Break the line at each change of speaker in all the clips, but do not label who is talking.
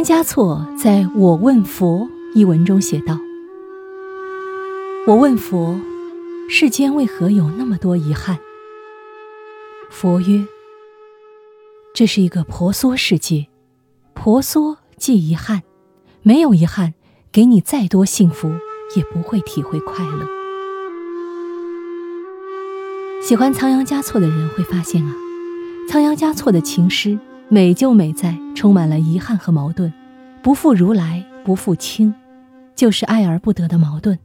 仓央嘉措在我问佛一文中写道：“我问佛，世间为何有那么多遗憾？佛曰：这是一个婆娑世界，婆娑即遗憾，没有遗憾，给你再多幸福，也不会体会快乐。喜欢仓央嘉措的人会发现啊，仓央嘉措的情诗。”美就美在充满了遗憾和矛盾，不负如来不负卿，就是爱而不得的矛盾。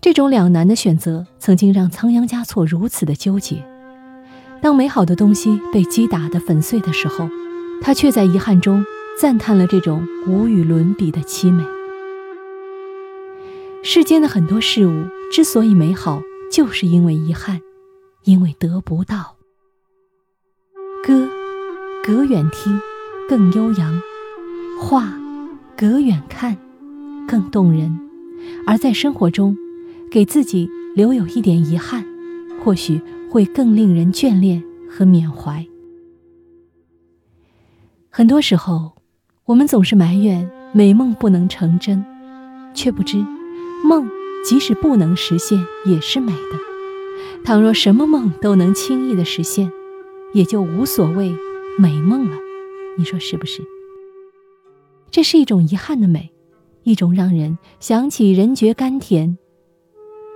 这种两难的选择，曾经让仓央嘉措如此的纠结。当美好的东西被击打得粉碎的时候，他却在遗憾中赞叹了这种无与伦比的凄美。世间的很多事物之所以美好，就是因为遗憾，因为得不到。隔远听，更悠扬；画，隔远看，更动人。而在生活中，给自己留有一点遗憾，或许会更令人眷恋和缅怀。很多时候，我们总是埋怨美梦不能成真，却不知，梦即使不能实现，也是美的。倘若什么梦都能轻易的实现，也就无所谓。美梦了，你说是不是？这是一种遗憾的美，一种让人想起人觉甘甜，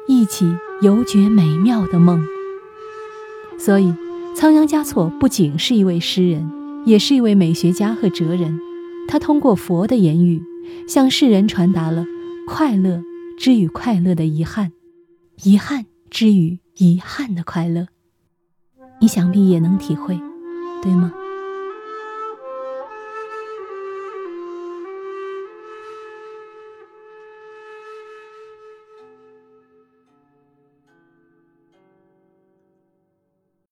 忆起犹觉美妙的梦。所以，仓央嘉措不仅是一位诗人，也是一位美学家和哲人。他通过佛的言语，向世人传达了快乐之与快乐的遗憾，遗憾之与遗憾的快乐。你想必也能体会，对吗？